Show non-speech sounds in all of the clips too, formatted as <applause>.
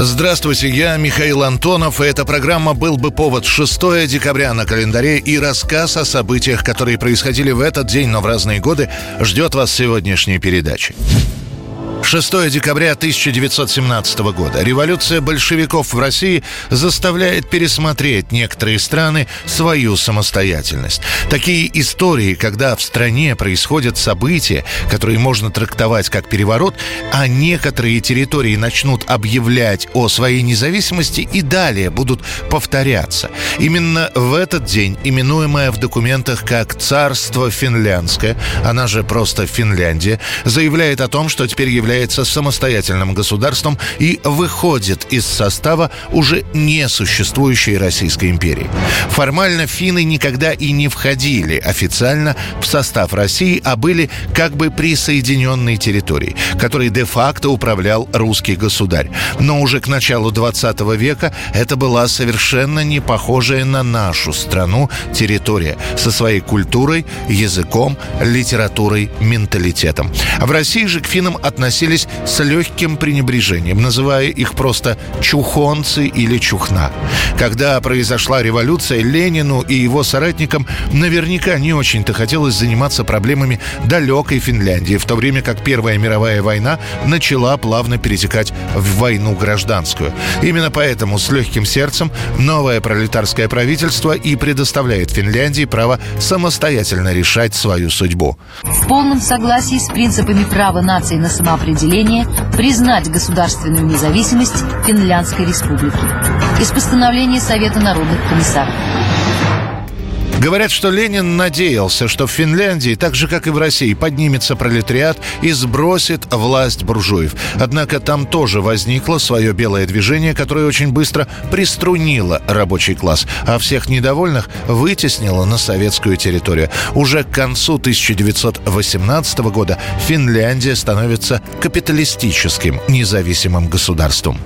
Здравствуйте, я Михаил Антонов, и эта программа «Был бы повод» 6 декабря на календаре и рассказ о событиях, которые происходили в этот день, но в разные годы, ждет вас сегодняшней передачи. 6 декабря 1917 года. Революция большевиков в России заставляет пересмотреть некоторые страны свою самостоятельность. Такие истории, когда в стране происходят события, которые можно трактовать как переворот, а некоторые территории начнут объявлять о своей независимости и далее будут повторяться. Именно в этот день, именуемая в документах как «Царство Финляндское», она же просто Финляндия, заявляет о том, что теперь является является самостоятельным государством и выходит из состава уже не существующей Российской империи. Формально финны никогда и не входили официально в состав России, а были как бы присоединенной территорией, которой де-факто управлял русский государь. Но уже к началу 20 века это была совершенно не похожая на нашу страну территория со своей культурой, языком, литературой, менталитетом. В России же к финнам относились относились с легким пренебрежением, называя их просто чухонцы или чухна. Когда произошла революция, Ленину и его соратникам наверняка не очень-то хотелось заниматься проблемами далекой Финляндии, в то время как Первая мировая война начала плавно перетекать в войну гражданскую. Именно поэтому с легким сердцем новое пролетарское правительство и предоставляет Финляндии право самостоятельно решать свою судьбу. В полном согласии с принципами права нации на самоопределение определение признать государственную независимость Финляндской республики из постановления Совета народных комиссаров. Говорят, что Ленин надеялся, что в Финляндии, так же как и в России, поднимется пролетариат и сбросит власть буржуев. Однако там тоже возникло свое белое движение, которое очень быстро приструнило рабочий класс, а всех недовольных вытеснило на советскую территорию. Уже к концу 1918 года Финляндия становится капиталистическим независимым государством.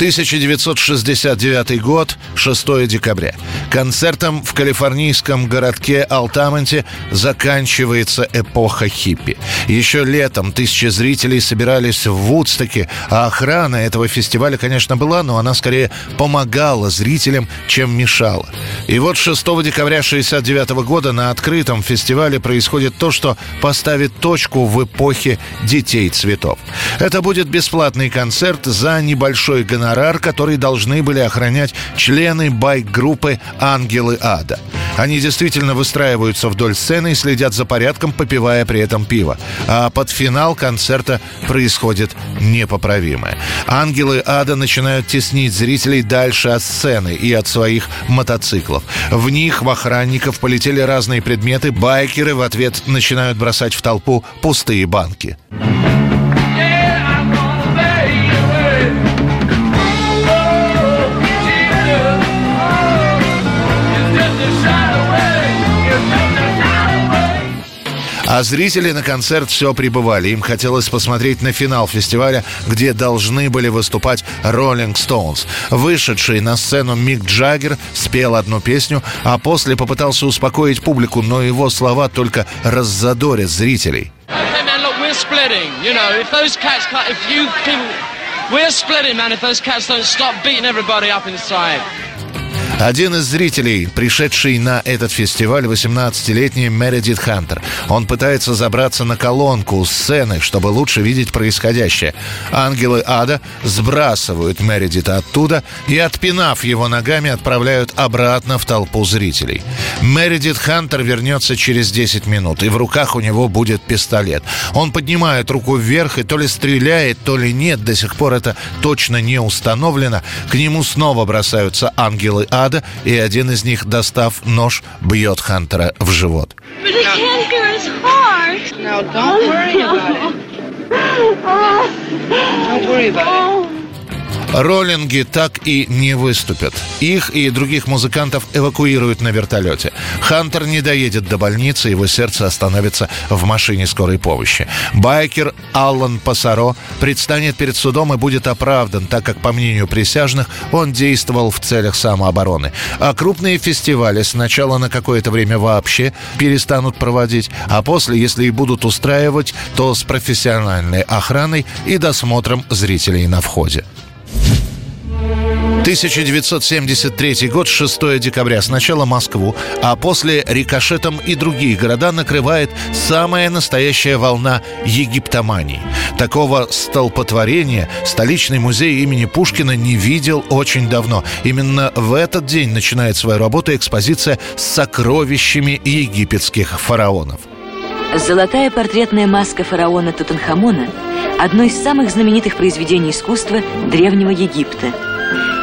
1969 год, 6 декабря. Концертом в калифорнийском городке Алтамонте заканчивается эпоха хиппи. Еще летом тысячи зрителей собирались в Вудстоке, а охрана этого фестиваля, конечно, была, но она скорее помогала зрителям, чем мешала. И вот 6 декабря 1969 года на открытом фестивале происходит то, что поставит точку в эпохе детей цветов. Это будет бесплатный концерт за небольшой гонорар гонорар, который должны были охранять члены байк-группы «Ангелы Ада». Они действительно выстраиваются вдоль сцены и следят за порядком, попивая при этом пиво. А под финал концерта происходит непоправимое. Ангелы ада начинают теснить зрителей дальше от сцены и от своих мотоциклов. В них в охранников полетели разные предметы, байкеры в ответ начинают бросать в толпу пустые банки. А зрители на концерт все прибывали. Им хотелось посмотреть на финал фестиваля, где должны были выступать Rolling Stones. Вышедший на сцену Мик Джаггер спел одну песню, а после попытался успокоить публику, но его слова только раззадорят зрителей. We're splitting, man, if those cats don't stop beating everybody up inside. Один из зрителей, пришедший на этот фестиваль, 18-летний Мередит Хантер. Он пытается забраться на колонку сцены, чтобы лучше видеть происходящее. Ангелы ада сбрасывают Мередита оттуда и, отпинав его ногами, отправляют обратно в толпу зрителей. Мередит Хантер вернется через 10 минут, и в руках у него будет пистолет. Он поднимает руку вверх и то ли стреляет, то ли нет, до сих пор это точно не установлено. К нему снова бросаются ангелы ада, ада, и один из них, достав нож, бьет Хантера в живот. Don't worry about it. <laughs> Роллинги так и не выступят. Их и других музыкантов эвакуируют на вертолете. Хантер не доедет до больницы, его сердце остановится в машине скорой помощи. Байкер Аллан Пасаро предстанет перед судом и будет оправдан, так как, по мнению присяжных, он действовал в целях самообороны. А крупные фестивали сначала на какое-то время вообще перестанут проводить, а после, если и будут устраивать, то с профессиональной охраной и досмотром зрителей на входе. 1973 год, 6 декабря. Сначала Москву, а после рикошетом и другие города накрывает самая настоящая волна египтомании. Такого столпотворения столичный музей имени Пушкина не видел очень давно. Именно в этот день начинает свою работу экспозиция с сокровищами египетских фараонов. Золотая портретная маска фараона Тутанхамона – одно из самых знаменитых произведений искусства Древнего Египта –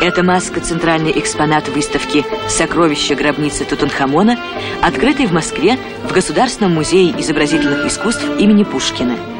эта маска – центральный экспонат выставки «Сокровища гробницы Тутанхамона», открытой в Москве в Государственном музее изобразительных искусств имени Пушкина –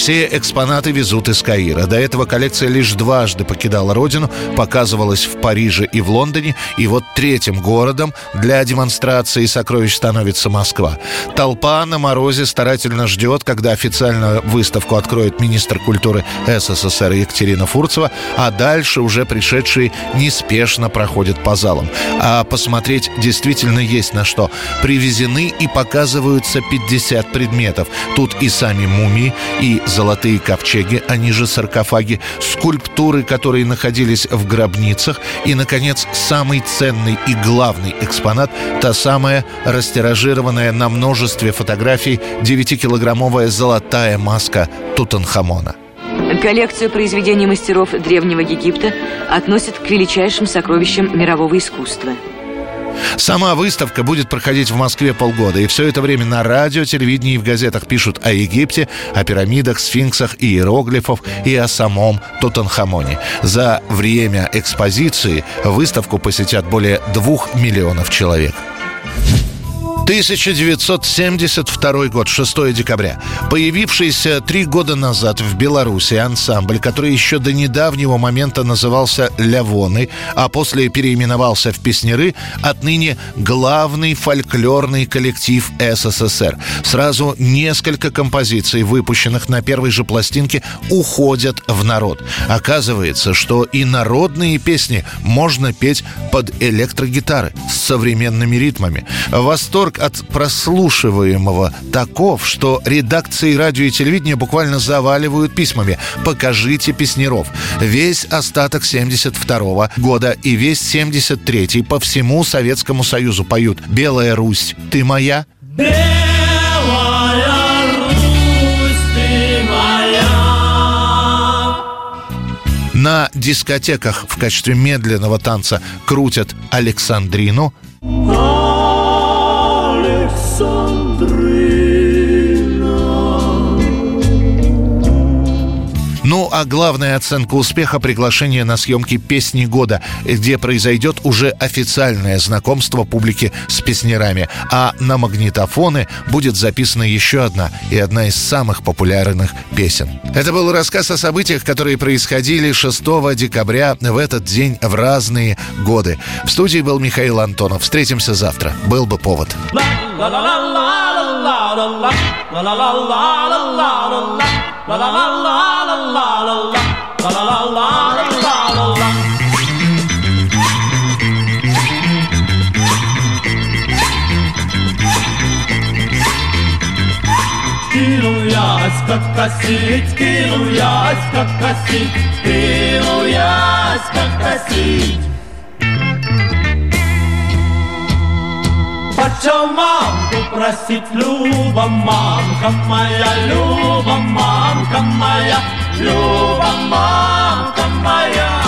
все экспонаты везут из Каира. До этого коллекция лишь дважды покидала родину, показывалась в Париже и в Лондоне, и вот третьим городом для демонстрации сокровищ становится Москва. Толпа на морозе старательно ждет, когда официальную выставку откроет министр культуры СССР Екатерина Фурцева, а дальше уже пришедшие неспешно проходят по залам. А посмотреть действительно есть на что. Привезены и показываются 50 предметов. Тут и сами мумии, и золотые ковчеги, они же саркофаги, скульптуры, которые находились в гробницах, и, наконец, самый ценный и главный экспонат – та самая растиражированная на множестве фотографий 9-килограммовая золотая маска Тутанхамона. Коллекцию произведений мастеров Древнего Египта относят к величайшим сокровищам мирового искусства – Сама выставка будет проходить в Москве полгода, и все это время на радио, телевидении и в газетах пишут о Египте, о пирамидах, сфинксах, иероглифов и о самом Тутанхамоне. За время экспозиции выставку посетят более двух миллионов человек. 1972 год, 6 декабря. Появившийся три года назад в Беларуси ансамбль, который еще до недавнего момента назывался «Лявоны», а после переименовался в «Песнеры», отныне главный фольклорный коллектив СССР. Сразу несколько композиций, выпущенных на первой же пластинке, уходят в народ. Оказывается, что и народные песни можно петь под электрогитары с современными ритмами. Восторг от прослушиваемого таков, что редакции радио и телевидения буквально заваливают письмами «Покажите песнеров». Весь остаток 72 года и весь 73 по всему Советскому Союзу поют «Белая Русь, ты моя?» На дискотеках в качестве медленного танца крутят Александрину – corazón. А главная оценка успеха – приглашение на съемки «Песни года», где произойдет уже официальное знакомство публики с песнярами. А на магнитофоны будет записана еще одна и одна из самых популярных песен. Это был рассказ о событиях, которые происходили 6 декабря в этот день в разные годы. В студии был Михаил Антонов. Встретимся завтра. Был бы повод. La la la la la la la la la la la la la la la la la la la la la la la la la la كيلو يا عسكك قسيت كيلو يا عسكك قسيت كيلو يا عسكك قسيت Почав мамку просить Люба, мамка моя, Люба, мамка моя, Люба, мамка моя.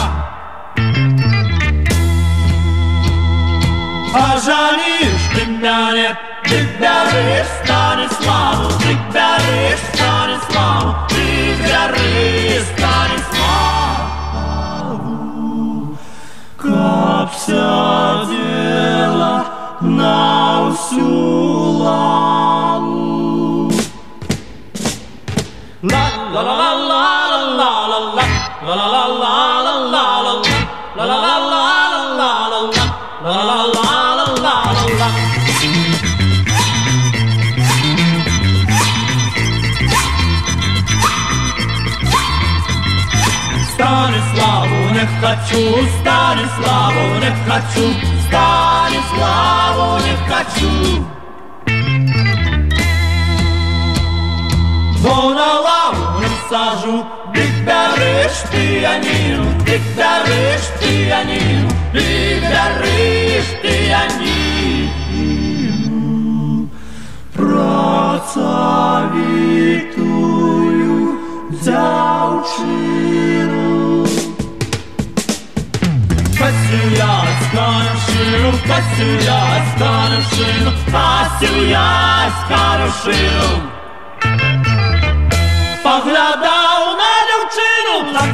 А Пожалеешь ты меня, нет, ты горишь, станет славу, ты горишь, станет славу, ты горишь, станет славу. как Капся, Sulamu. La la la la la la la la la la la la la la la la la la не хочу, Станиславу не хочу, Станиславу не хочу. Бо на лаву не сажу, Підбереш піаніну, підбереш піаніну, підбереш піаніну. я с хорошим, Асю я с хорошим. Поглядав на дівчину.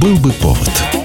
Был бы повод.